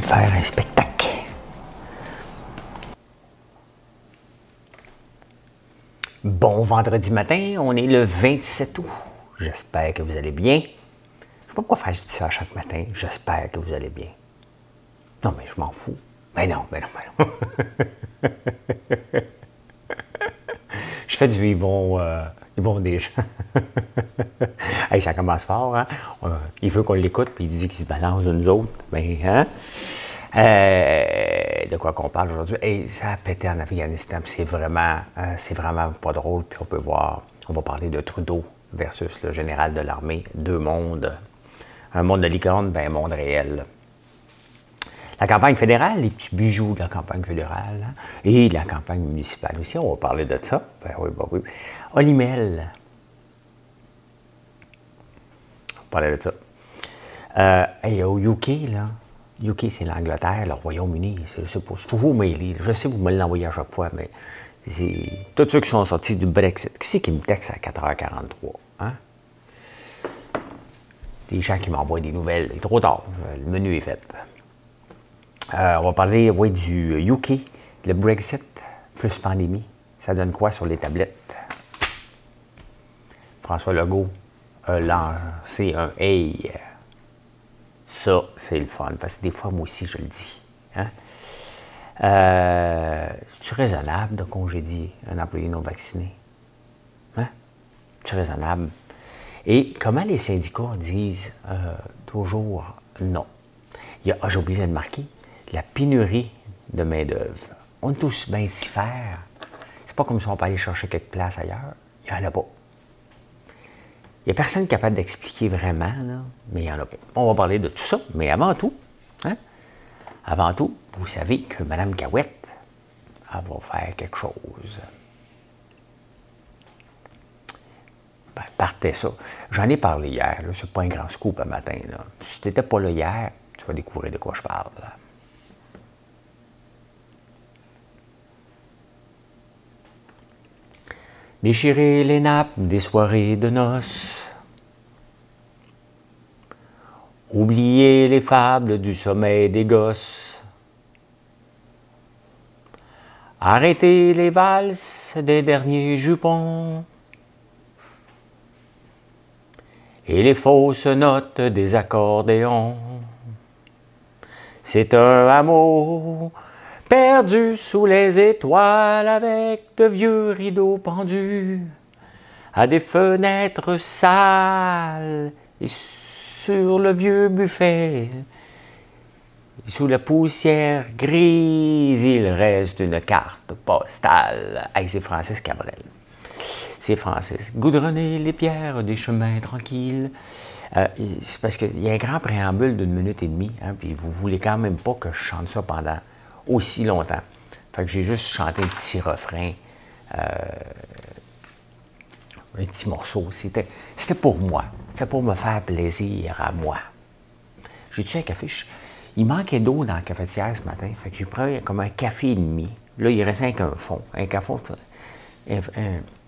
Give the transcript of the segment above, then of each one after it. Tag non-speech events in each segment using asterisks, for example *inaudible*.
De faire un spectacle. Bon vendredi matin, on est le 27 août. J'espère que vous allez bien. Je sais pas pourquoi faire ça chaque matin. J'espère que vous allez bien. Non, mais je m'en fous. Mais non, mais non, mais non. *laughs* je fais du Yvon, euh, Yvon Deschamps. *laughs* hey, ça commence fort, hein? Il veut qu'on l'écoute, puis il dit qu'il se balance de nous autres. Mais, hein? Euh, de quoi qu'on parle aujourd'hui? Ça a pété en Afghanistan, c'est vraiment, c'est vraiment pas drôle. Puis on peut voir, on va parler de Trudeau versus le général de l'armée. Deux mondes. Un monde de licorne, ben un monde réel. La campagne fédérale, les petits bijoux de la campagne fédérale, hein, et la campagne municipale aussi, on va parler de ça. Ben oui, ben oui. Olimel. On parler de ça. Euh, et au UK, là, UK, c'est l'Angleterre, le Royaume-Uni, c'est toujours mêlé. Je sais que vous me l'envoyez à chaque fois, mais c'est tous ceux qui sont sortis du Brexit. Qui c'est qui me texte à 4h43? Hein? Des gens qui m'envoient des nouvelles. Il est trop tard, le menu est fait. Euh, on va parler oui, du UK, le Brexit plus pandémie. Ça donne quoi sur les tablettes? François Legault a lancé un Hey! Ça, c'est le fun, parce que des fois, moi aussi, je le dis. Hein? Euh, raisonnable de congédier un employé non vacciné? Hein? C'est raisonnable? Et comment les syndicats disent euh, toujours non? Il y a, ah, j'ai oublié de le marquer, la pénurie de main-d'œuvre. On est tous bien s'y faire. C'est pas comme si on peut aller chercher quelque place ailleurs. Il n'y en a pas. Il n'y a personne capable d'expliquer vraiment, là, mais il y en a. On va parler de tout ça, mais avant tout, hein, avant tout, vous savez que Mme elle va faire quelque chose. Ben, partez ça. J'en ai parlé hier, ce n'est pas un grand scoop un matin. Là. Si tu n'étais pas là hier, tu vas découvrir de quoi je parle. Déchirer les nappes des soirées de noces. Oublier les fables du sommeil des gosses. Arrêter les valses des derniers jupons. Et les fausses notes des accordéons. C'est un amour perdu sous les étoiles avec de vieux rideaux pendus à des fenêtres sales et sur le vieux buffet. sous la poussière grise, il reste une carte postale. Hey, c'est Francis Cabrel. C'est Francis. Goudronner les pierres des chemins tranquilles. Euh, c'est parce qu'il y a un grand préambule d'une minute et demie, hein, puis vous voulez quand même pas que je chante ça pendant aussi longtemps. Fait que j'ai juste chanté un petit refrain, euh, un petit morceau. C'était, c'était pour moi. C'était pour me faire plaisir à moi. J'ai tué un café? il manquait d'eau dans la cafetière ce matin. Fait que j'ai pris comme un café et demi. Là, il restait qu'un fond. Un, café,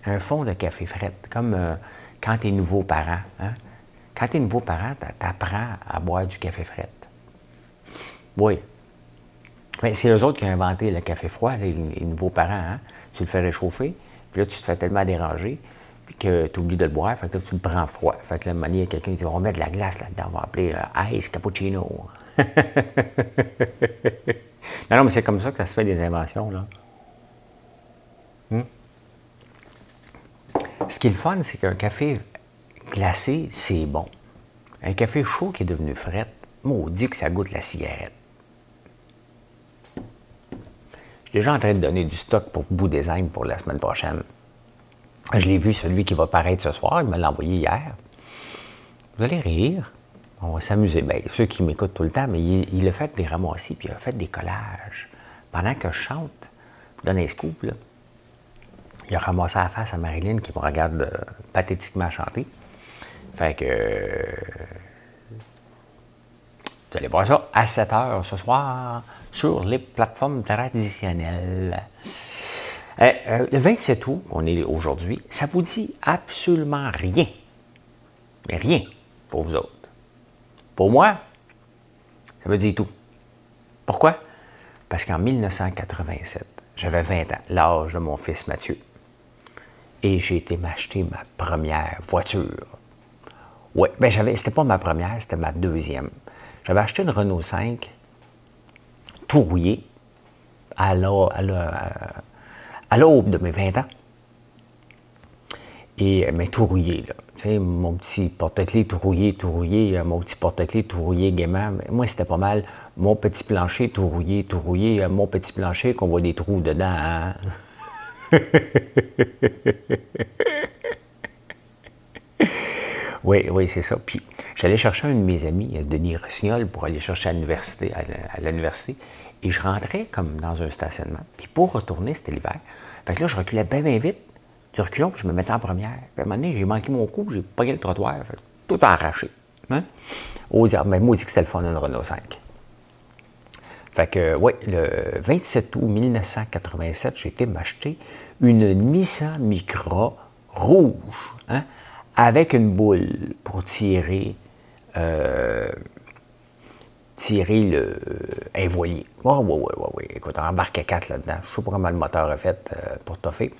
un, fond de café frais. Comme euh, quand tu es nouveau parent. Hein? Quand tu es nouveau parent, tu apprends à boire du café frais. Oui, c'est eux autres qui ont inventé le café froid, les, nouveaux parents. Hein. Tu le fais réchauffer, puis là, tu te fais tellement déranger que tu oublies de le boire, fait que là, tu le prends froid. Fait que là, a quelqu'un dit On va mettre de la glace là-dedans, on va appeler euh, Ice Cappuccino. *laughs* non, non, mais c'est comme ça que ça se fait des inventions, là. Hmm? Ce qui est le fun, c'est qu'un café glacé, c'est bon. Un café chaud qui est devenu fret, maudit que ça goûte la cigarette. Je suis déjà en train de donner du stock pour Bout Design pour la semaine prochaine. Je l'ai vu, celui qui va paraître ce soir, il me l'a envoyé hier. Vous allez rire. On va s'amuser. Bien, ceux qui m'écoutent tout le temps, mais il, a fait des ramassis, puis il a fait des collages. Pendant que je chante, je donne un scoop, là, il a ramassé la face à Marilyn qui me regarde euh, pathétiquement chanter. Fait que. Euh, vous allez voir ça à 7 h ce soir sur les plateformes traditionnelles. Euh, le 27 août, on est aujourd'hui, ça vous dit absolument rien. Mais rien pour vous autres. Pour moi, ça veut dire tout. Pourquoi? Parce qu'en 1987, j'avais 20 ans, l'âge de mon fils Mathieu. Et j'ai été m'acheter ma première voiture. Oui, ben j'avais, c'était pas ma première, c'était ma deuxième. J'avais acheté une Renault 5 tout rouillée à l'aube de mes 20 ans. Et, mais tout rouillé, là mon petit porte-clés tout rouillé, tout rouillé, euh, mon petit porte-clés tout rouillé gaiement. Moi, c'était pas mal. Mon petit plancher tout rouillé, tout rouillé, euh, mon petit plancher qu'on voit des trous dedans. Hein? *laughs* oui, oui, c'est ça. Puis, j'allais chercher un de mes amis, euh, Denis Rossignol, pour aller chercher à l'université. Et je rentrais comme dans un stationnement. Puis pour retourner, c'était l'hiver. Fait que là, je reculais bien, bien vite du reculons, puis je me mettais en première. À un moment donné, j'ai manqué mon coup, j'ai pogné le trottoir, fait, tout arraché. Hein? Au dire, mais moi, dit que c'était le fun d'une Renault 5. Fait que, oui, le 27 août 1987, j'ai été m'acheter une Nissan Micra rouge, hein, avec une boule pour tirer, euh, tirer le, un voilier. Oh, oui, oui, oui, oui. Écoute, embarqué 4 là-dedans. Je ne sais pas comment le moteur a fait euh, pour toffer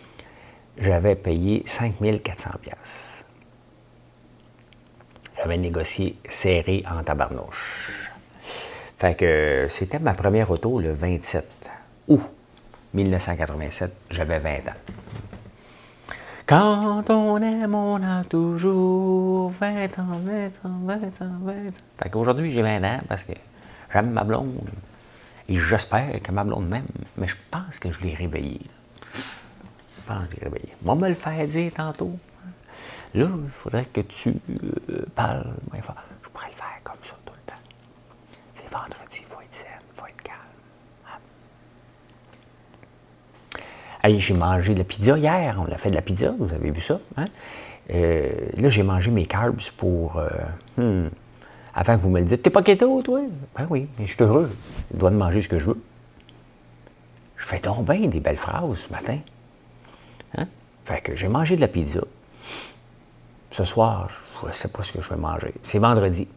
j'avais payé 5400 pièces. J'avais négocié serré en tabarnouche. Fait que c'était ma première auto le 27 août 1987. J'avais 20 ans. Quand on aime, on a toujours 20 ans, 20 ans, 20 ans, 20 ans. Fait qu'aujourd'hui, j'ai 20 ans parce que j'aime ma blonde. Et j'espère que ma blonde m'aime. Mais je pense que je l'ai réveillée pense que réveillé. Moi, me le faire dire tantôt. Là, il faudrait que tu euh, parles moins fort. Je pourrais le faire comme ça tout le temps. C'est vendredi, il faut être zen, il faut être calme. J'ai mangé de la pizza hier. On a fait de la pizza, vous avez vu ça. Hein? Euh, là, j'ai mangé mes carbs pour. Euh, hmm, avant que vous me le dites. T'es pas keto, toi? Ben oui, mais je suis heureux. Je dois manger ce que je veux. Je fais donc bien des belles phrases ce matin. Hein? Fait que j'ai mangé de la pizza. Ce soir, je ne sais pas ce que je vais manger. C'est vendredi.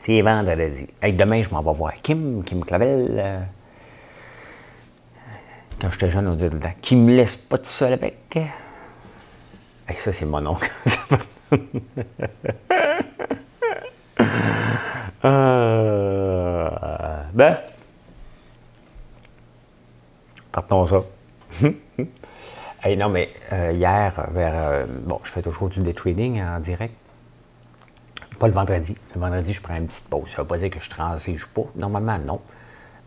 C'est vendredi. Et demain, je m'en vais voir Kim, Kim Clavel. Euh, quand j'étais jeune, le temps, qui me laisse pas tout seul avec? Ça, c'est mon oncle. *laughs* euh, ben, partons ça. *laughs* non, mais euh, hier, vers. Euh, bon, je fais toujours du day trading en direct. Pas le vendredi. Le vendredi, je prends une petite pause. Ça ne veut pas dire que je transige pas. Normalement, non.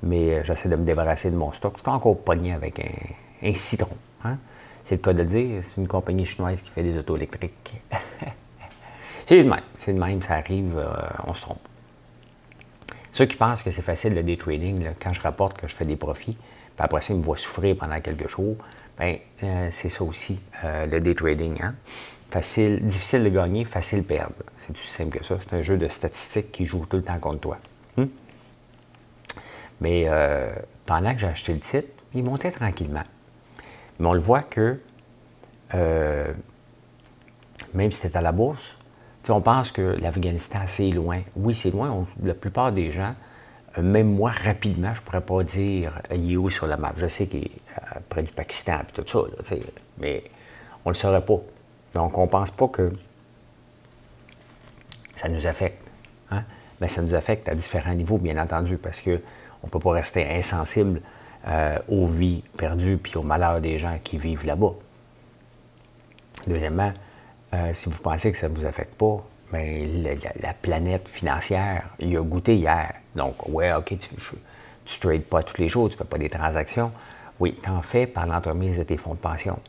Mais euh, j'essaie de me débarrasser de mon stock. Je suis encore pogné avec un, citron. Hein. C'est le cas de dire. C'est une compagnie chinoise qui fait des autos électriques. *laughs* c'est le même. C'est le même. Ça arrive, on se trompe. Ceux qui pensent que c'est facile le day trading, quand je rapporte que je fais des profits, puis après ça, ils me voient souffrir pendant quelques jours, Bien, euh, c'est ça aussi, euh, le day trading. Hein? Facile, difficile de gagner, facile de perdre. C'est aussi simple que ça. C'est un jeu de statistiques qui joue tout le temps contre toi. Hmm? Mais euh, pendant que j'ai acheté le titre, il montait tranquillement. Mais on le voit que, même si c'était à la bourse, on pense que l'Afghanistan, c'est loin. Oui, c'est loin. la plupart des gens, même moi, rapidement, je ne pourrais pas dire il est où sur la map. Je sais qu'il est près du Pakistan et tout ça, mais on ne le saurait pas. Donc, on ne pense pas que ça nous affecte. Mais ça nous affecte à différents niveaux, bien entendu, parce qu'on ne peut pas rester insensible euh, aux vies perdues puis au malheur des gens qui vivent là-bas. Deuxièmement, euh, si vous pensez que ça ne vous affecte pas, mais ben, la, planète financière, il a goûté hier. Donc, ouais, OK, tu ne trades pas tous les jours, tu ne fais pas des transactions. Oui, tu en fais par l'entremise de tes fonds de pension.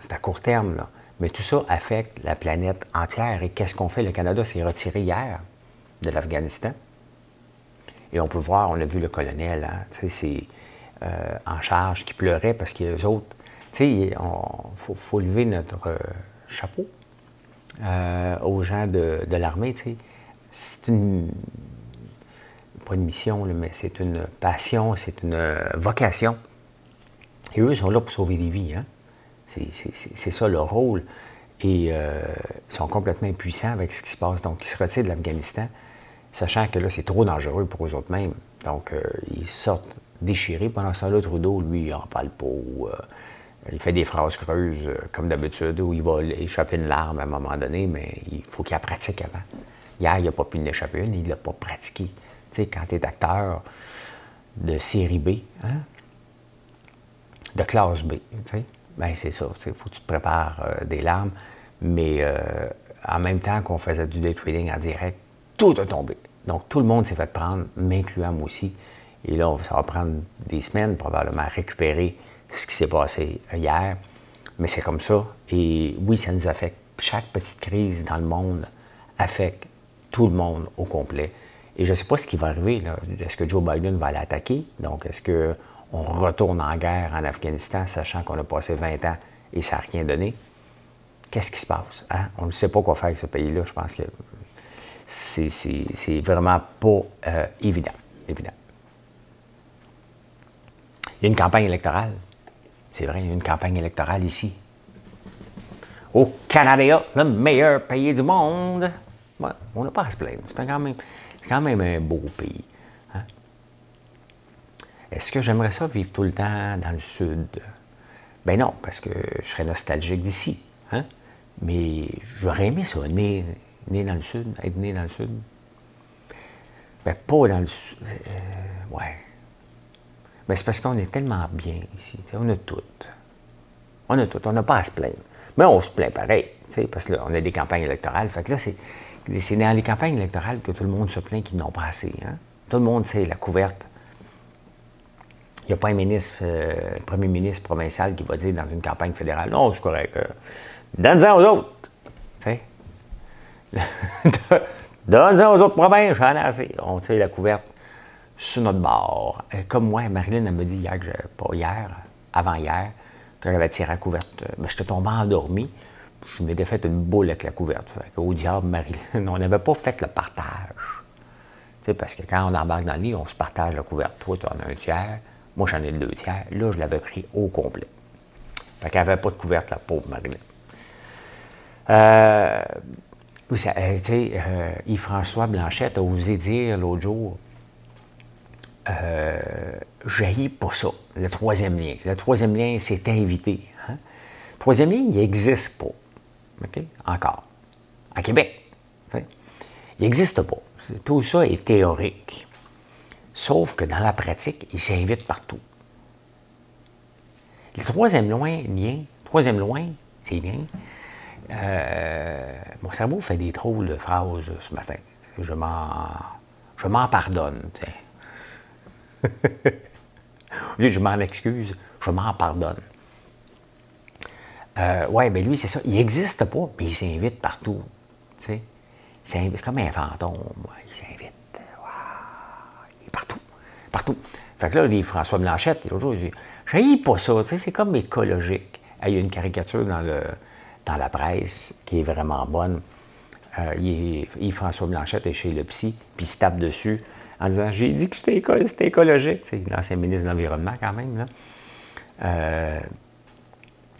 C'est à court terme, là. Mais tout ça affecte la planète entière. Et qu'est-ce qu'on fait? Le Canada s'est retiré hier de l'Afghanistan. Et on peut voir, on a vu le colonel, hein, c'est euh, en charge, qui pleurait parce que les autres, il faut, lever notre euh, chapeau euh, aux gens de, l'armée, tu sais. C'est une, pas une mission, mais c'est une passion, c'est une vocation. Et eux sont là pour sauver des vies, hein. C'est ça leur rôle. Et ils sont complètement impuissants avec ce qui se passe. Donc, ils se retirent de l'Afghanistan sachant que là, c'est trop dangereux pour eux autres mêmes. Donc, euh, ils sortent déchirés. Pendant ce temps-là, Trudeau, lui, il en parle pas. Euh, il fait des phrases creuses, euh, comme d'habitude, où il va échapper une larme à un moment donné, mais il faut qu'il la pratique avant. Hier, il n'a pas pu en échapper une, il l'a pas pratiqué. Tu sais, quand tu es acteur de série B, hein, de classe B, tu sais, ben c'est ça. Il faut que tu te prépares des larmes. Mais en même temps qu'on faisait du day trading en direct, tout a tombé. Donc, tout le monde s'est fait prendre, m'incluant moi aussi. Et là, ça va prendre des semaines probablement à récupérer ce qui s'est passé hier. Mais c'est comme ça. Et oui, ça nous affecte. Chaque petite crise dans le monde affecte tout le monde au complet. Et je ne sais pas ce qui va arriver. Est-ce que Joe Biden va l'attaquer? Donc, est-ce qu'on retourne en guerre en Afghanistan, sachant qu'on a passé 20 ans et ça n'a rien donné? Qu'est-ce qui se passe? Hein? On ne sait pas quoi faire avec ce pays-là. Je pense que c'est vraiment pas euh, évident. Il y a une campagne électorale. C'est vrai, il y a une campagne électorale ici. Au Canada, le meilleur pays du monde. on n'a pas à se plaindre. C'est quand même, un beau pays. Hein. Est-ce que j'aimerais ça vivre tout le temps dans le sud? Ben non, parce que je serais nostalgique d'ici. Hein. Mais j'aurais aimé ça, né, né dans le sud, être né dans le sud. Ben, pas dans le sud. Euh, ouais. Mais c'est parce qu'on est tellement bien ici. On a tout. On a tout. On n'a pas à se plaindre. Mais on se plaint pareil. Parce que on a des campagnes électorales. Fait que là, c'est, dans les campagnes électorales que tout le monde se plaint qu'ils n'ont pas assez. Hein. Tout le monde sait la couverte. Il n'y a pas un ministre, euh, premier ministre provincial qui va dire dans une campagne fédérale Non, c'est correct. Euh, Donne-en aux autres. *laughs* Donne-en aux autres provinces, j'en ai assez. On tire la couverte sur notre bord. Euh, comme moi, Marilyn, elle me dit hier, que pas hier, avant-hier, que j'avais tiré la couverte. Ben, J'étais tombé endormi. Je m'étais fait une boule avec la couverte. Au diable, Marilyn, *laughs* on n'avait pas fait le partage. parce que quand on embarque dans le lit, on se partage la couverte. Toi, tu en as un tiers. Moi, j'en ai deux tiers. Là, je l'avais pris au complet. Fait qu'elle n'avait pas de couverte, la pauvre Marilyn. Euh, tu sais, euh, Yves-François Blanchette a osé dire l'autre jour euh, pas ça, le troisième lien. Le troisième lien, c'est invité. Hein? Le troisième lien, il n'existe pas. Encore. À Québec. Il n'existe pas. Tout ça est théorique. Sauf que dans la pratique, il s'invite partout. Le troisième lien, troisième lien, c'est bien, euh, mon cerveau fait des drôles de phrases ce matin. Je m'en, je m'en pardonne. *laughs* je m'en excuse, je m'en pardonne. Euh, oui, bien lui, c'est ça. Il n'existe pas, mais il s'invite partout. C'est comme un fantôme. Il s'invite. Il est partout. Partout. Fait que là, les François Blanchette, l'autre jour, il dit J'ai pas ça. C'est comme écologique. Il y a une caricature dans le, dans la presse qui est vraiment bonne. Euh, Yves-François Blanchette est chez le psy, puis il se tape dessus en disant J'ai dit que c'était écologique. C'est l'ancien ministre de l'Environnement, quand même. Là. Euh,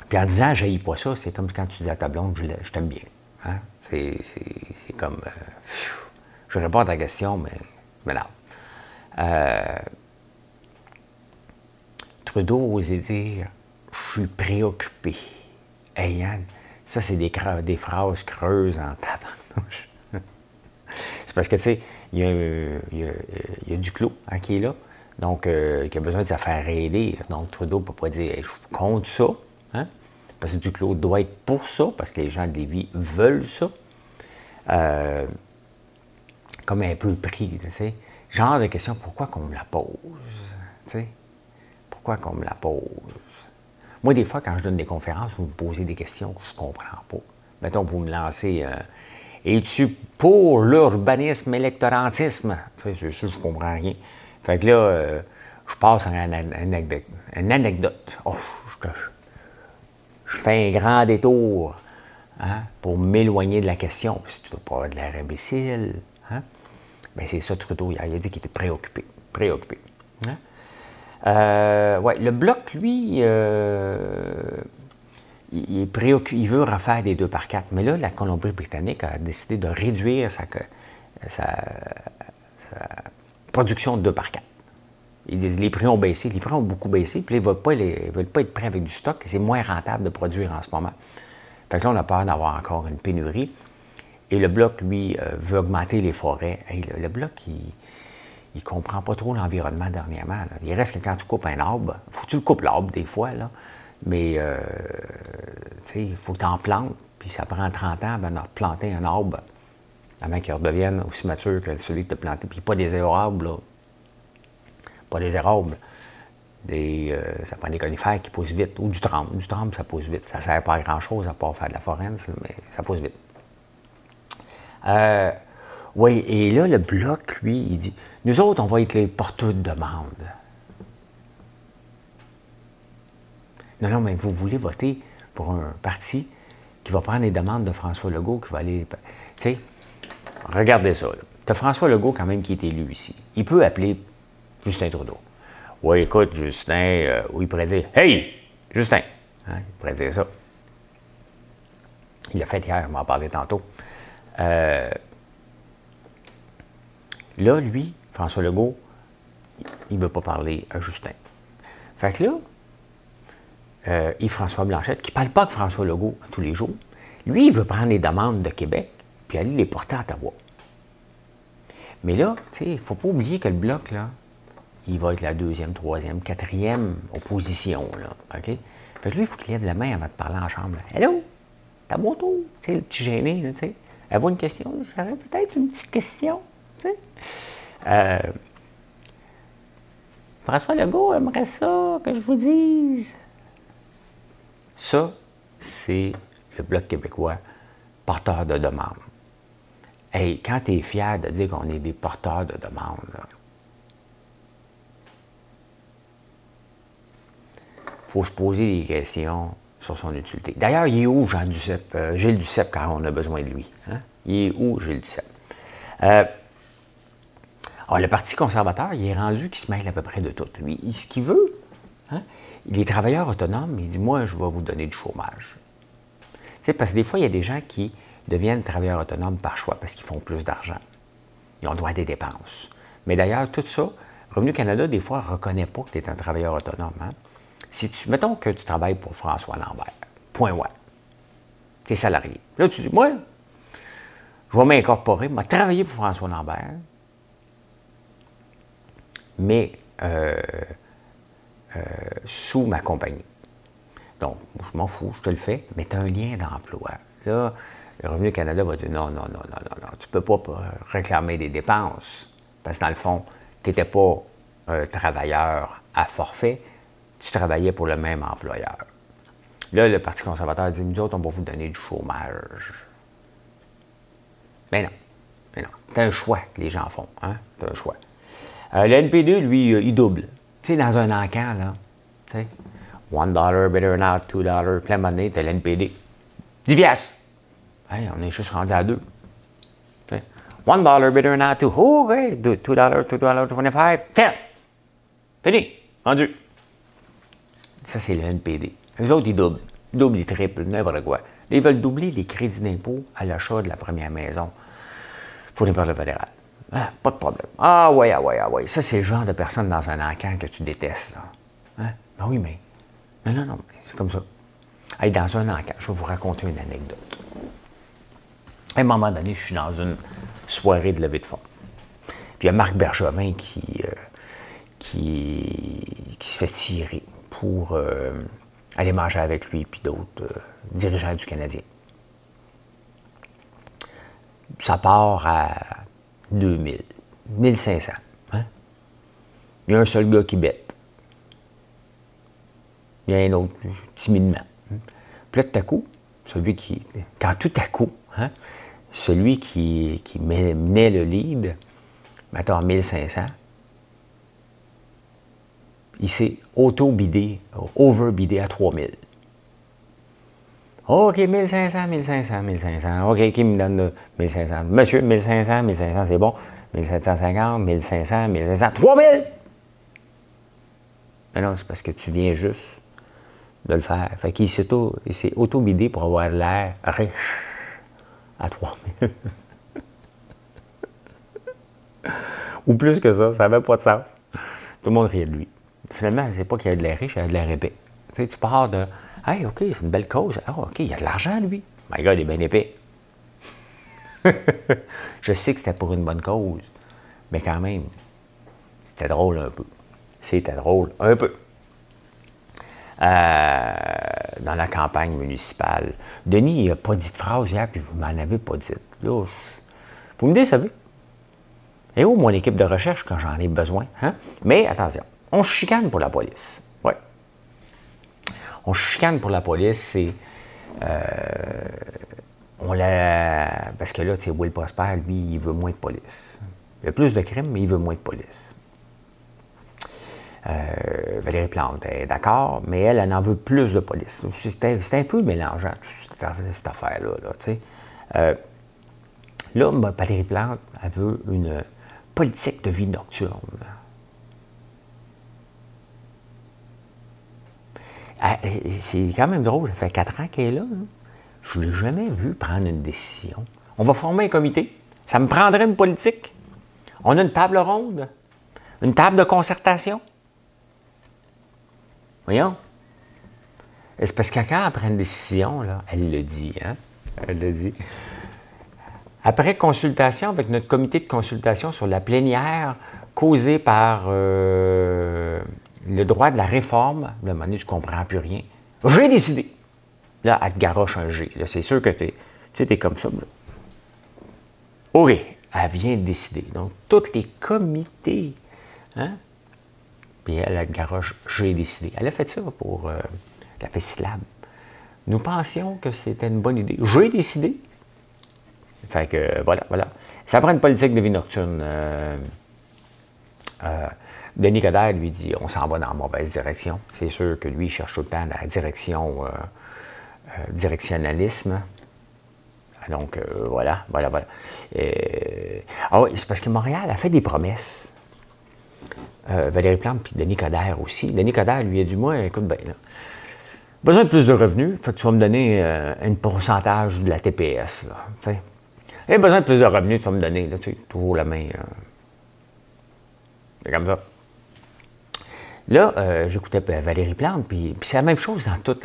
puis en disant J'ai pas ça, c'est comme quand tu dis à ta blonde Je, t'aime bien. Hein? C'est comme. Euh, je réponds à ta question, mais, mais non. Euh, Trudeau osait dire Je suis préoccupé. Hey ça, c'est des, phrases creuses en tabarnouche. *laughs* c'est parce que, tu sais, il y, a, du clos hein, qui est là, donc euh, qui a besoin de se faire aider. Donc, Trudeau ne peut pas dire je compte ça, hein, parce que du clos doit être pour ça, parce que les gens de Lévis veulent ça. Euh, comme un peu pris, tu sais. Genre de question, pourquoi qu'on me la pose? Tu sais? Pourquoi qu'on me la pose? Moi, des fois, quand je donne des conférences, vous me posez des questions que je ne comprends pas. Mettons, vous me lancez euh, Es-tu pour l'urbanisme, l'électorantisme? C'est sûr, je ne comprends rien. Fait que là, euh, je passe à une, anecdote. Oh, je, fais un grand détour hein, pour m'éloigner de la question. Si tu pas de l'air imbécile. Hein? Ben, c'est ça, Trudeau, il a dit qu'il était préoccupé. Préoccupé. Hein? Euh, ouais, le bloc, lui, euh, il, il veut refaire des 2 par 4. Mais là, la Colombie-Britannique a décidé de réduire sa, production de 2 par 4. les prix ont baissé, les prix ont beaucoup baissé, puis ils ne veulent, pas être prêts avec du stock, c'est moins rentable de produire en ce moment. Fait que là, on a peur d'avoir encore une pénurie. Et le bloc, lui, euh, veut augmenter les forêts. le, bloc, il ne comprend pas trop l'environnement dernièrement. Il reste que quand tu coupes un arbre, faut que tu le coupes l'arbre des fois, là, mais euh, il faut que tu en plantes, puis ça prend 30 ans avant de planter un arbre avant qu'il redevienne aussi mature que celui que tu as planté. Puis pas des érables, là. Pas des érables. Des, euh, ça prend des conifères qui poussent vite, ou du tremble. Du tremble, ça pousse vite. Ça ne sert pas à grand-chose à part faire de la forêt, mais ça pousse vite. Euh, oui, et là, le bloc, lui, il dit Nous autres, on va être les porteurs de demande. Non, non, mais vous voulez voter pour un parti qui va prendre les demandes de François Legault, qui va aller. Tu sais, regardez ça. Tu as François Legault, quand même, qui est élu ici. Il peut appeler Justin Trudeau. Oui, écoute, Justin, euh, ou il pourrait dire Hey, Justin. Hein, il pourrait dire ça. Il l'a fait hier, je m'en parlais tantôt. Euh, là, lui, François Legault, il ne veut pas parler à Justin. Fait que là, euh, Yves-François Blanchette, qui ne parle pas que François Legault tous les jours, lui, il veut prendre les demandes de Québec puis aller les porter à Ottawa. Mais là, il ne faut pas oublier que le bloc, là, il va être la deuxième, troisième, quatrième opposition. Là? Fait que lui, il faut qu'il lève la main avant de parler en chambre. Hello! T'as mon tour! Le petit gêné, tu sais. Avez-vous une question? Peut-être une petite question. Euh, François Legault aimerait ça que je vous dise. Ça, c'est le Bloc québécois porteur de demande. Hey, quand tu es fier de dire qu'on est des porteurs de demande, il faut se poser des questions sur son utilité. D'ailleurs, il est où Jean Duceppe, euh, Gilles Duceppe quand on a besoin de lui? Hein? Il est où Gilles Duceppe? Euh, alors, le Parti conservateur, il est rendu qu'il se mêle à peu près de tout. Lui, ce qu'il veut, hein, les travailleurs autonomes, il dit Moi, je vais vous donner du chômage. Parce que des fois, il y a des gens qui deviennent travailleurs autonomes par choix parce qu'ils font plus d'argent. Ils ont droit à des dépenses. Mais d'ailleurs, tout ça, Revenu Canada, des fois, ne reconnaît pas que tu es un travailleur autonome. Hein. Si tu, mettons que tu travailles pour François Lambert, point ouais. Tu es salarié. Là, tu dis, moi, je vais m'incorporer, je vais travailler pour François Lambert, mais euh, euh, sous ma compagnie. Donc, je m'en fous, je te le fais, mais tu as un lien d'emploi. Là, le Revenu Canada va dire non, non, non, non, non, non, tu ne peux pas réclamer des dépenses. Parce que dans le fond, tu n'étais pas un travailleur à forfait, tu travaillais pour le même employeur. Là, le Parti conservateur dit, nous autres, on va vous donner du chômage. Mais non, mais non. C'est un choix que les gens font. Hein? C'est un choix. Euh, le NPD, lui, euh, il double. Tu sais, dans un encan, là, tu sais, one dollar, better not, two dollars, plein de monnaie, t'as l'NPD. 10 piastres. Hey, on est juste rendu à deux. One dollar, better not, two. Oh, okay, two dollars, two dollars, twenty-five, ten. Fini. Rendu. Ça, c'est le NPD. Les autres, ils doublent. Ils doublent, ils triplent, n'importe quoi. Ils veulent doubler les crédits d'impôt à l'achat de la première maison. pour les le fédéral. Ah, pas de problème. Ah ouais, ah ouais, ah ouais. Ça, c'est le genre de personne dans un encan que tu détestes. Là. Hein? Ben oui, mais. Non, non, non, c'est comme ça. Hey, dans un encan, je vais vous raconter une anecdote. À un moment donné, je suis dans une soirée de levée de fonds. Puis il y a Marc Bergevin qui, euh, qui, qui, se fait tirer pour euh, aller manger avec lui puis d'autres euh, dirigeants du Canadien. Ça part à 2000, 1500. Hein? Il y a un seul gars qui bête. il y a un autre, timidement. Puis là, tout à coup, celui qui. Quand tout à coup, hein, celui qui, qui menait le lead, mettons à 1500, il s'est auto-bidé, over-bidé à 3000. OK, 1500, 1500, 1500. OK, qui me donne 1500? Monsieur, 1500, 1500, c'est bon. 1750, 1500, 1500, 3000! Mais non, c'est parce que tu viens juste de le faire. Fait qu'il s'est auto-bidé pour avoir l'air riche à 3000. *laughs* Ou plus que ça, ça n'avait pas de sens. Tout le monde riait de lui. Finalement, c'est pas qu'il y a de l'air riche, il y a de l'air épais. Tu, tu pars de Hey, OK, c'est une belle cause. Ah, OK, il y a de l'argent, lui. My God, il est bien épais. *laughs* je sais que c'était pour une bonne cause, mais quand même, c'était drôle un peu. C'était drôle un peu. Euh, dans la campagne municipale. Denis n'a pas dit de phrase hier, puis vous m'en avez pas dit. Là, vous me décevez. Et où mon équipe de recherche quand j'en ai besoin? Hein? Mais attention, on chicane pour la police. On chicane pour la police, c'est. Euh, on l'a. Parce que là, tu sais, Will Prosper, lui, il veut moins de police. Il y a plus de crimes, mais il veut moins de police. Euh, Valérie Plante est d'accord, mais elle, elle en veut plus de police. C'est un, peu mélangeant, cette, affaire-là. Là, euh, là, Valérie Plante, elle veut une politique de vie nocturne. C'est quand même drôle, ça fait quatre ans qu'elle est là. Hein. Je ne l'ai jamais vu prendre une décision. On va former un comité. Ça me prendrait une politique. On a une table ronde, une table de concertation. Voyons. C'est parce que quand elle prend une décision, là, elle le dit, hein? Elle le dit. Après consultation avec notre comité de consultation sur la plénière causée par euh, le droit de la réforme, un moment donné, tu ne comprends plus rien. J'ai décidé. Là, elle te garoche un G. c'est sûr que tu es, comme ça. OK, elle vient de décider. Donc, tous les comités, hein? Puis elle, elle te garoche, j'ai décidé. Elle a fait ça pour euh, la FESILAB. Nous pensions que c'était une bonne idée. J'ai décidé. Fait que, voilà, voilà. Ça prend une politique de vie nocturne. Euh, euh, Denis Coderre lui dit on s'en va dans la mauvaise direction. C'est sûr que lui, il cherche tout le temps la direction, euh, euh, directionnalisme. Donc, euh, voilà, voilà, voilà. ah oui, c'est parce que Montréal a fait des promesses. Valérie Plante puis Denis Coderre aussi. Denis Coderre lui a dit Moi, écoute, ben, là, besoin de plus de revenus, que tu vas me donner un pourcentage de la TPS. Là, Et besoin de plus de revenus, tu vas me donner, là, tu sais, toujours la main. c'est comme ça. Là, euh, j'écoutais euh, Valérie Plante, puis, c'est la même chose dans tout.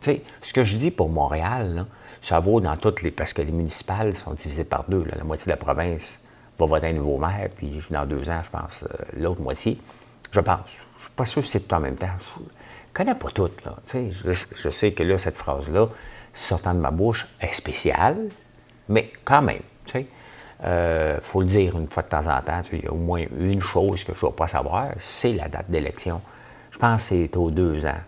sais, ce que je dis pour Montréal, ça vaut dans toutes les. Parce que les municipales sont divisées par deux. la moitié de la province va voter un nouveau maire, puis dans deux ans, je pense, euh, l'autre moitié. Je pense. Je ne suis pas sûr que c'est tout en même temps. Je ne connais pas tout. Là. Je, je, sais que là, cette phrase-là, sortant de ma bouche, est spéciale, mais quand même. Il euh, faut le dire une fois de temps en temps. il y a au moins une chose que je ne dois pas savoir, c'est la date d'élection. Je pense que c'est aux deux ans.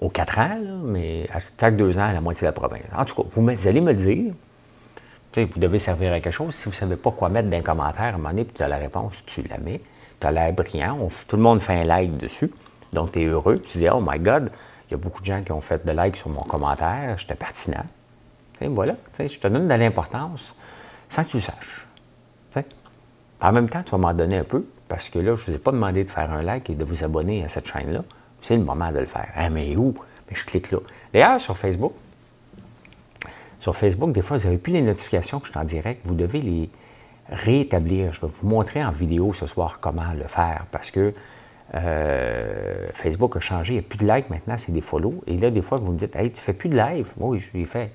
Aux quatre ans, mais à chaque deux ans, à la moitié de la province. En tout cas, vous, allez me le dire. vous devez servir à quelque chose. Si vous ne savez pas quoi mettre dans un commentaire, à un moment donné, puis tu as la réponse, tu la mets. Tu as l'air brillant. tout le monde fait un like dessus. Donc, tu es heureux. Tu dis, oh my God, il y a beaucoup de gens qui ont fait de like sur mon commentaire. J'étais pertinent. voilà. Je te donne de l'importance sans que tu le saches. En même temps, tu vas m'en donner un peu, parce que là, je ne vous ai pas demandé de faire un like et de vous abonner à cette chaîne-là. C'est le moment de le faire. Ah, mais où? Mais je clique là. D'ailleurs, sur Facebook, sur Facebook, des fois, vous n'avez plus les notifications que je suis en direct. Vous devez les rétablir. Je vais vous montrer en vidéo ce soir comment le faire parce que euh, Facebook a changé. Il n'y a plus de likes maintenant, c'est des follow. Et là, des fois, vous me dites Hey, tu fais plus de live. Oui, je l'ai fait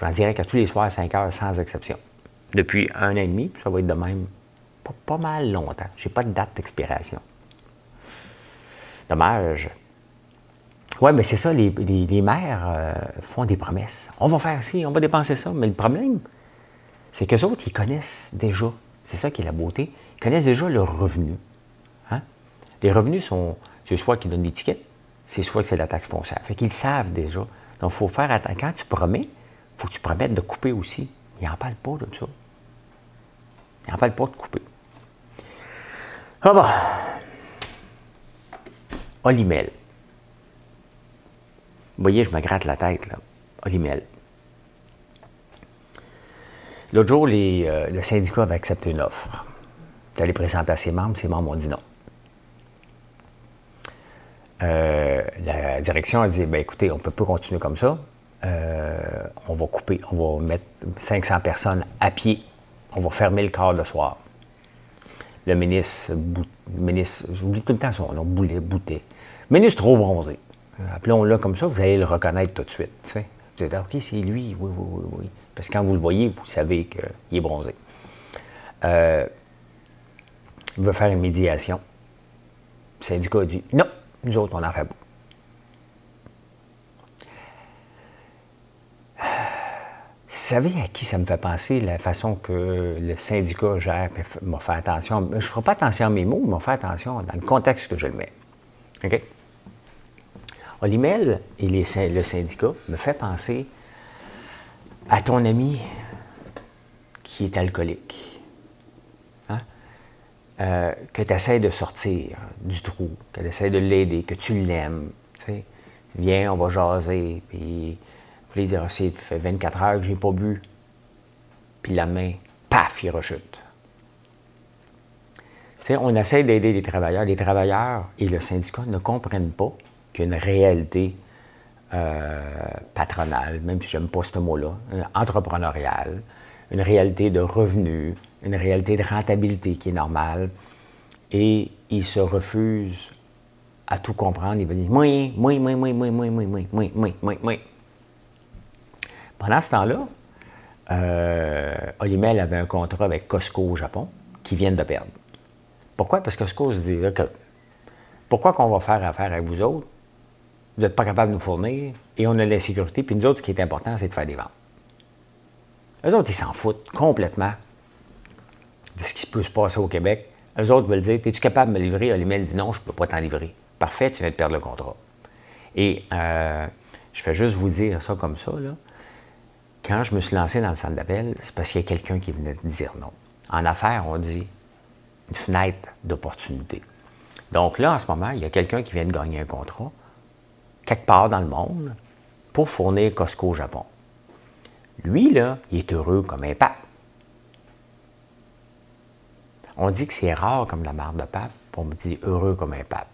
en direct à tous les soirs à 5 heures sans exception. Depuis un an et demi, ça va être de même pas, pas mal longtemps. Je n'ai pas de date d'expiration. Dommage. Oui, mais c'est ça, les, les, maires euh, font des promesses. On va faire ci, on va dépenser ça. Mais le problème, c'est qu'eux autres, ils connaissent déjà. C'est ça qui est la beauté. Ils connaissent déjà leurs revenus. Hein? Les revenus sont. C'est soit qu'ils donnent l'étiquette, c'est soit que c'est la taxe foncière. Fait qu'ils savent déjà. Donc, il faut faire attention. Quand tu promets, faut que tu promettes de couper aussi. Ils n'en parlent pas de ça. Ils n'en parlent pas de couper. Ah bon. Olimel. Vous voyez, je me gratte la tête, là. Olimel. L'autre jour, euh, le syndicat avait accepté une offre. Tu allé présenter à ses membres, ses membres ont dit non. Euh, la direction a dit ben, écoutez, on ne peut pas continuer comme ça. Euh, on va couper, on va mettre 500 personnes à pied. On va fermer le corps le soir. Le ministre, ministre j'oublie tout le temps son nom, Boulet, Boutet. Ministre trop bronzé. Appelons-le comme ça, vous allez le reconnaître tout de suite. Vous dites, OK, c'est lui, oui, oui, oui, oui. Parce que quand vous le voyez, vous savez qu'il est bronzé. Euh, il veut faire une médiation. Le syndicat dit non, nous autres, on en fait pas. Savez à qui ça me fait penser, la façon que le syndicat gère, m'a fait attention. Je ne ferai pas attention à mes mots, mais m'a fait attention dans le contexte que je le mets. OK? Olimel et le syndicat me fait penser à ton ami qui est alcoolique, hein? euh, que tu essaies de sortir du trou, que tu essaies de l'aider, que tu l'aimes. Viens, on va jaser, puis puis il dit, ah, ça fait 24 heures que j'ai pas bu. Puis la main, paf, il rechute. on essaie d'aider les travailleurs. Les travailleurs et le syndicat ne comprennent pas qu'une réalité euh, patronale, même si je n'aime pas ce mot-là, entrepreneuriale, une réalité de revenus, une réalité de rentabilité qui est normale, et ils se refusent à tout comprendre. Ils vont dire, moi, moi, moi, moi, moi, moi, moi, moi, moi, moi, moi. Pendant ce temps-là, euh, Olimel avait un contrat avec Costco au Japon qui vient de perdre. Pourquoi? Parce que Costco se dit que pourquoi qu'on va faire affaire avec vous autres? Vous n'êtes pas capable de nous fournir et on a l'insécurité. Puis nous autres, ce qui est important, c'est de faire des ventes. Eux autres, ils s'en foutent complètement de ce qui peut se passer au Québec. Eux autres veulent dire Es-tu capable de me livrer? Olimel dit Non, je ne peux pas t'en livrer. Parfait, tu viens de perdre le contrat. Et euh, je fais juste vous dire ça comme ça. Là quand je me suis lancé dans le centre d'appel, c'est parce qu'il y a quelqu'un qui venait de dire non. En affaires, on dit une fenêtre d'opportunité. Donc là, en ce moment, il y a quelqu'un qui vient de gagner un contrat, quelque part dans le monde, pour fournir Costco au Japon. Lui, là, il est heureux comme un pape. On dit que c'est rare comme la marde de pape, on me dit heureux comme un pape.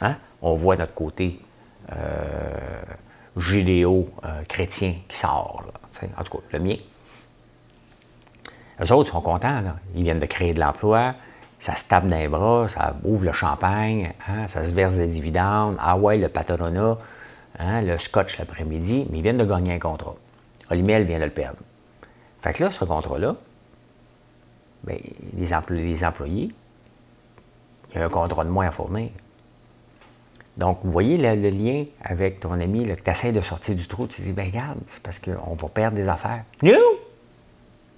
Hein? On voit notre côté euh, judéo-chrétien qui sort. en tout cas, le mien. Les autres sont contents. Ils viennent de créer de l'emploi. Ça se tape dans les bras, ça ouvre le champagne, hein, ça se verse des dividendes. Ah ouais, le patronat, hein, le scotch l'après-midi, mais ils viennent de gagner un contrat. Olimel vient de le perdre. Fait que là, ce contrat-là, bien, les, employés, il y a un contrat de moins à fournir. Donc, vous voyez le, lien avec ton ami, que tu essaies de sortir du trou, tu dis, ben regarde, c'est parce qu'on va perdre des affaires. Non!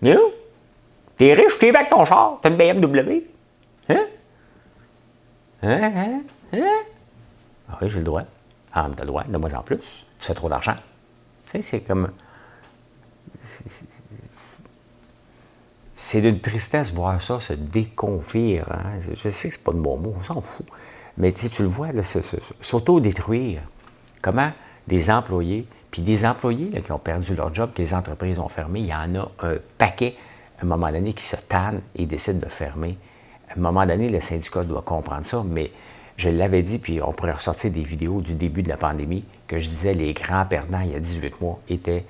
Non! T'es riche, t'es avec ton char, t'as une BMW. Hein? Hein? Hein? Hein? Ah oui, j'ai le droit. Ah, mais t'as le droit, de moins en plus. Tu fais trop d'argent. Tu sais, c'est comme. C'est d'une tristesse voir ça se déconfire. Hein? Je sais que c'est pas de bon mot, on s'en fout. Mais tu le vois, s'auto-détruire. Comment? Des employés, puis des employés qui ont perdu leur job, que les entreprises ont fermé, il y en a un paquet, à un moment donné, qui se tannent et décident de fermer. À un moment donné, le syndicat doit comprendre ça, mais je l'avais dit, puis on pourrait ressortir des vidéos du début de la pandémie, que je disais les grands perdants il y a 18 mois étaient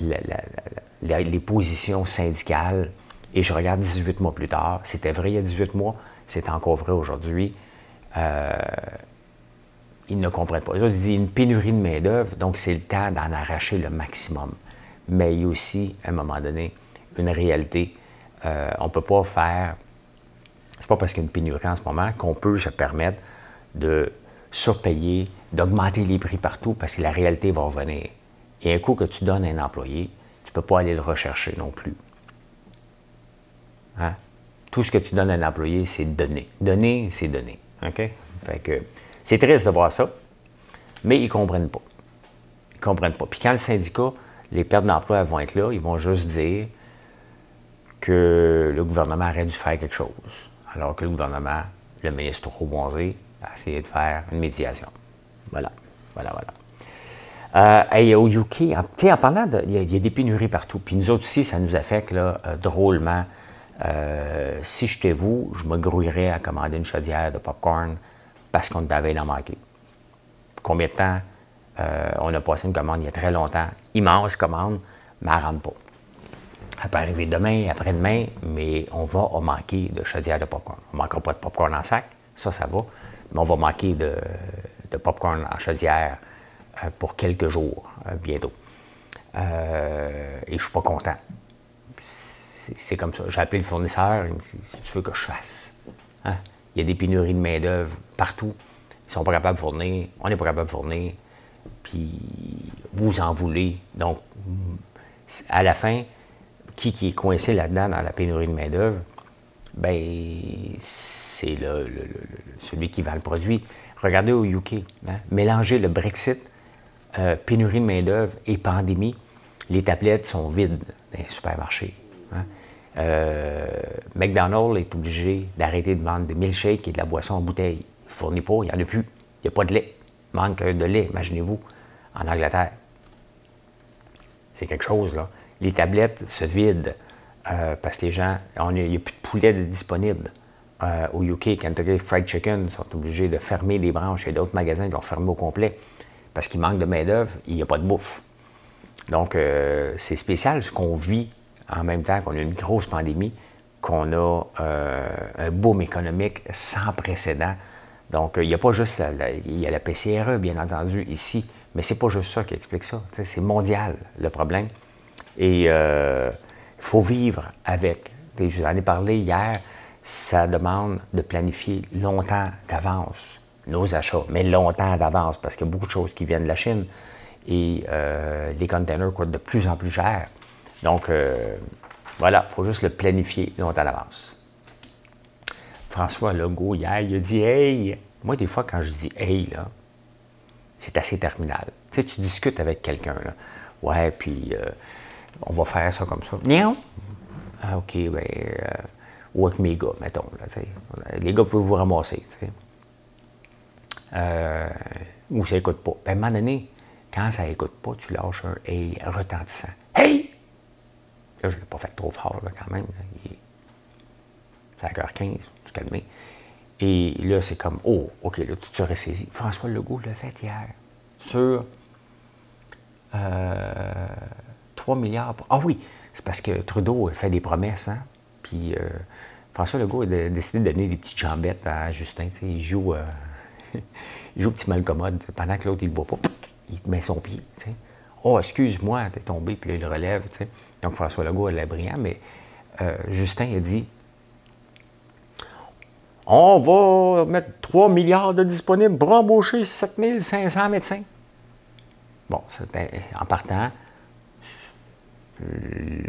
les positions syndicales. Et je regarde 18 mois plus tard, c'était vrai il y a 18 mois, c'est encore vrai aujourd'hui. Euh, ils ne comprennent pas. Ils ont une pénurie de main-d'œuvre, donc c'est le temps d'en arracher le maximum. Mais il y a aussi, à un moment donné, une réalité. Euh, on ne peut pas faire. C'est pas parce qu'il y a une pénurie en ce moment qu'on peut se permettre de surpayer, d'augmenter les prix partout parce que la réalité va revenir. Et un coup que tu donnes à un employé, tu ne peux pas aller le rechercher non plus. Hein? Tout ce que tu donnes à un employé, c'est donner. Donner, c'est donner. OK? Fait que c'est triste de voir ça, mais ils ne comprennent pas. Ils ne comprennent pas. Puis quand le syndicat, les pertes d'emploi vont être là, ils vont juste dire que le gouvernement aurait dû faire quelque chose. Alors que le gouvernement, le ministre Roubonzé, a essayé de faire une médiation. Voilà, voilà, voilà. Euh, et au UK, en, en parlant. Il y, a des pénuries partout. Puis nous autres aussi, ça nous affecte là, euh, drôlement. Euh, si j'étais vous, je me grouillerais à commander une chaudière de popcorn parce qu'on avait d'en manquer. Combien de temps on a passé une commande il y a très longtemps, immense commande, mais elle ne rentre pas. Elle peut arriver demain, après-demain, mais on va manquer de chaudière de popcorn. On ne manquera pas de popcorn en sac, ça, ça va, mais on va manquer de, popcorn en chaudière euh, pour quelques jours euh, bientôt. Euh, et je ne suis pas content. C'est comme ça. J'ai appelé le fournisseur, il me dit Si tu veux que je fasse hein? Il y a des pénuries de main-d'œuvre partout. Ils ne sont pas capables de fournir. On n'est pas capable de fournir. Puis vous en voulez. Donc, à la fin, qui, qui est coincé là-dedans dans la pénurie de main-d'œuvre? Ben, c'est le, celui qui vend le produit. Regardez au UK. Hein? Mélangez le Brexit euh, pénurie de main-d'œuvre et pandémie, les tablettes sont vides dans les supermarchés. Hein. Euh, McDonald's est obligé d'arrêter de vendre des milkshakes et de la boisson en bouteille. Il ne fournit pas, il n'y en a plus. Il n'y a pas de lait. Il manque de lait, imaginez-vous, en Angleterre. C'est quelque chose, là. Les tablettes se vident euh, parce que les gens, il n'y a plus de poulet disponible. au UK, Kentucky Fried Chicken sont obligés de fermer les branches. A d'autres magasins qui ont fermé au complet parce qu'il manque de main-d'œuvre, il n'y a pas de bouffe. Donc, euh, c'est spécial ce qu'on vit en même temps qu'on a une grosse pandémie, qu'on a euh, un boom économique sans précédent. Donc, il n'y a pas juste la, il y a la PCRE, bien entendu, ici, mais c'est pas juste ça qui explique ça. C'est mondial, le problème. Et il euh, faut vivre avec. Je vous en ai parlé hier, ça demande de planifier longtemps d'avance nos achats, mais longtemps d'avance parce qu'il y a beaucoup de choses qui viennent de la Chine et euh, les containers coûtent de plus en plus cher. Donc, euh, voilà, il faut juste le planifier longtemps d'avance. François Legault, hier, il a dit Hey, moi, des fois, quand je dis Hey, là, c'est assez terminal. Tu sais, tu discutes avec quelqu'un, là. Ouais, puis euh, on va faire ça comme ça. Non. Ah, OK, ben, ou avec mes gars, mettons. Là, les gars peuvent vous ramasser. Euh, ou ça n'écoute pas. à un moment donné, quand ça n'écoute pas, tu lâches un hey retentissant. Hey! Là, je ne l'ai pas fait trop fort quand même. C'est à 15 je calmé. Et là, c'est comme, oh, OK, là, tu te ressaisis. François Legault l'a fait hier sur 3 euh, milliards. Ah oui, c'est parce que Trudeau fait des promesses, hein? Puis euh, François Legault a décidé de donner des petites jambettes à Justin. Il joue *laughs* il joue petit malcommode. Pendant que l'autre, il ne voit pas, il met son pied. Oh, excuse-moi, t'es tombé, puis là, il relève. Donc, François Legault, est brillant, mais euh, Justin a dit On va mettre 3 milliards de disponibles pour embaucher 7500 médecins. Bon, en partant. Euh,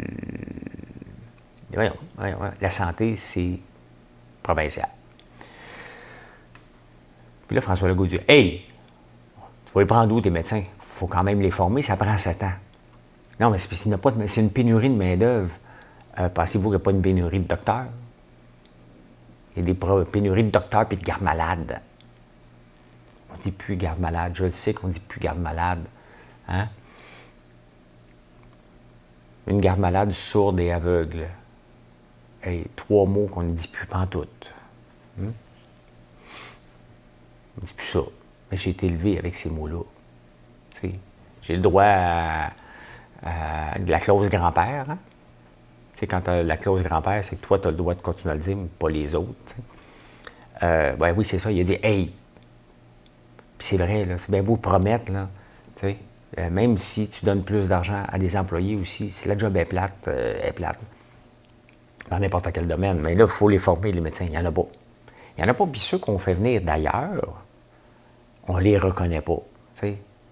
voyons, la santé, c'est provincial. Puis là, François Legault dit Hey, tu vas y prendre où tes médecins? Il faut quand même les former, ça prend sept ans. Non, mais c'est une pénurie de main-d'œuvre. Euh, pensez-vous qu'il n'y a pas une pénurie de docteurs? Il y a des pénuries de docteurs et de gardes-malades. On ne dit plus garde-malade. Je le sais qu'on ne dit plus garde-malade. Hein? Une garde-malade sourde et aveugle. Hey, trois mots qu'on ne dit plus pantoute. Hum? ne dis plus ça. Mais j'ai été élevé avec ces mots-là. J'ai le droit à, la clause grand-père. Hein? Quand la clause grand-père, c'est que toi, tu as le droit de continuer à le dire, mais pas les autres. Euh, ben oui, c'est ça. Il a dit Hey! c'est vrai, c'est bien beau de promettre, là. Euh, même si tu donnes plus d'argent à des employés aussi, si la job est plate, euh, est plate. Dans n'importe quel domaine. Mais là, il faut les former, les médecins. Il n'y en a pas. Il n'y en a pas. Puis ceux qu'on fait venir d'ailleurs, on ne les reconnaît pas.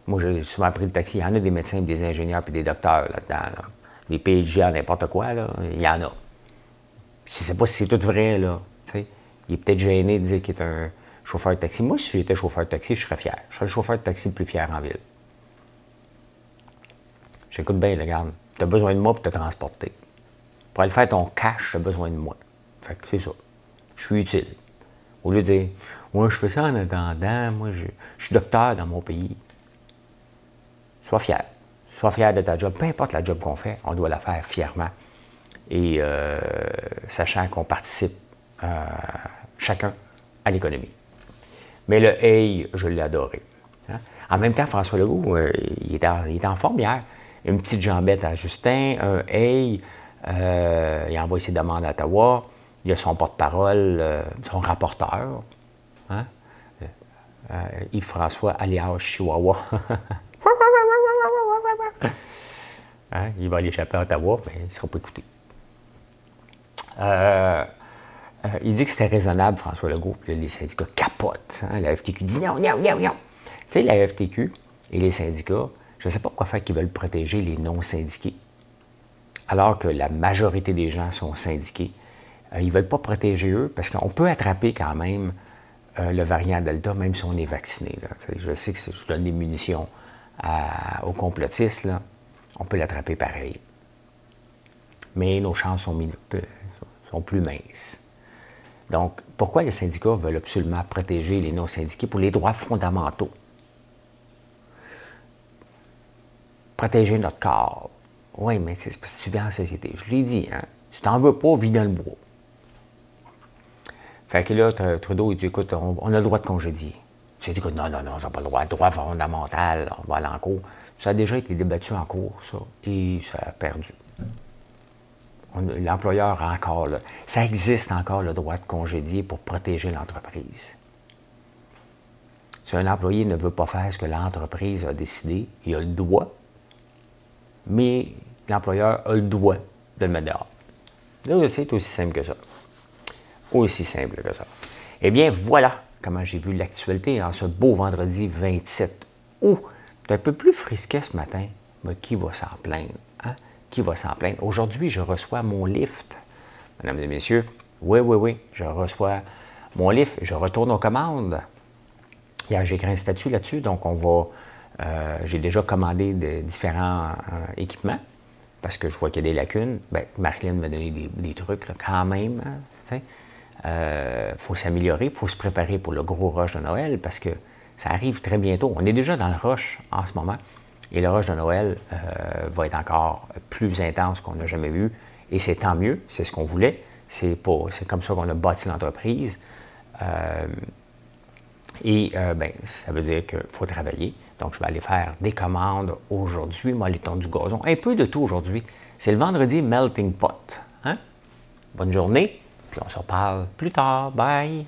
Moi, j'ai souvent pris le taxi. Il y en a des médecins, des ingénieurs puis des docteurs là-dedans. Des PhD n'importe quoi, là. il y en a. Si c'est pas si c'est tout vrai, là. Il est peut-être gêné de dire qu'il est un chauffeur de taxi. Moi, si j'étais chauffeur de taxi, je serais fier. Je serais le chauffeur de taxi le plus fier en ville. J'écoute bien, regarde. Tu as besoin de moi pour te transporter. Pour aller faire ton cash, tu as besoin de moi. Fait que c'est ça. Je suis utile. Au lieu de dire, moi, je fais ça en attendant, moi, je, suis docteur dans mon pays. Sois fier. Sois fier de ta job. Peu importe la job qu'on fait, on doit la faire fièrement. Et euh, sachant qu'on participe euh, chacun à l'économie. Mais le hey, je l'ai adoré. Hein. En même temps, François Legault, euh, il, est en, forme hier. Une petite jambette à Justin, un hey, il envoie ses demandes à Ottawa. Il a son porte-parole, son rapporteur, hein? Yves-François alias Chihuahua. *laughs* *laughs* Hein? Il va aller échapper à Ottawa, mais il ne sera pas écouté. Euh, il dit que c'était raisonnable, François Legault. Puis les syndicats capotent. Hein, la FTQ dit non, non, non, non. Tu sais, la FTQ et les syndicats, je ne sais pas pourquoi faire qu'ils veulent protéger les non-syndiqués. Alors que la majorité des gens sont syndiqués. Euh, ils ne veulent pas protéger eux parce qu'on peut attraper quand même euh, le variant Delta, même si on est vacciné. Je sais que je donne des munitions aux complotistes, on peut l'attraper pareil. Mais nos chances sont, sont plus minces. Donc, pourquoi les syndicats veulent absolument protéger les non-syndiqués pour les droits fondamentaux? Protéger notre corps. Oui, mais c'est parce que tu vis en société. Je l'ai dit, hein? Si tu n'en veux pas, vis dans le bois. Fait que là, Trudeau, il dit écoute, on, a le droit de congédier. Tu dis non, non, non, tu n'as pas le droit. Droit fondamental, on va aller en cours. Ça a déjà été débattu en cours, ça, et ça a perdu l'employeur a encore, ça existe encore le droit de congédier pour protéger l'entreprise. Si un employé ne veut pas faire ce que l'entreprise a décidé, il a le droit, mais l'employeur a le droit de le mettre dehors. C'est aussi simple que ça. Aussi simple que ça. Eh bien, voilà comment j'ai vu l'actualité en ce beau vendredi 27 août. C'est un peu plus frisquet ce matin, mais qui va s'en plaindre? Hein? qui va s'en plaindre? Aujourd'hui, je reçois mon lift. Mesdames et messieurs, oui, oui, oui, je reçois mon lift, je retourne aux commandes. Hier, j'ai écrit un statut là-dessus, donc on va. Euh, j'ai déjà commandé différents euh, équipements parce que je vois qu'il y a des lacunes. Bien, Marilyn m'a donné des, trucs quand même. Il euh, faut s'améliorer, il faut se préparer pour le gros rush de Noël parce que ça arrive très bientôt. On est déjà dans le rush en ce moment. Et le rush de Noël euh, va être encore plus intense qu'on n'a jamais vu. Et c'est tant mieux, c'est ce qu'on voulait. C'est, c'est comme ça qu'on a bâti l'entreprise. Euh, et ben, ça veut dire qu'il faut travailler. Donc, je vais aller faire des commandes aujourd'hui, moi, les du gazon. Un peu de tout aujourd'hui. C'est le vendredi Melting Pot. Hein? Bonne journée, puis on se reparle plus tard. Bye!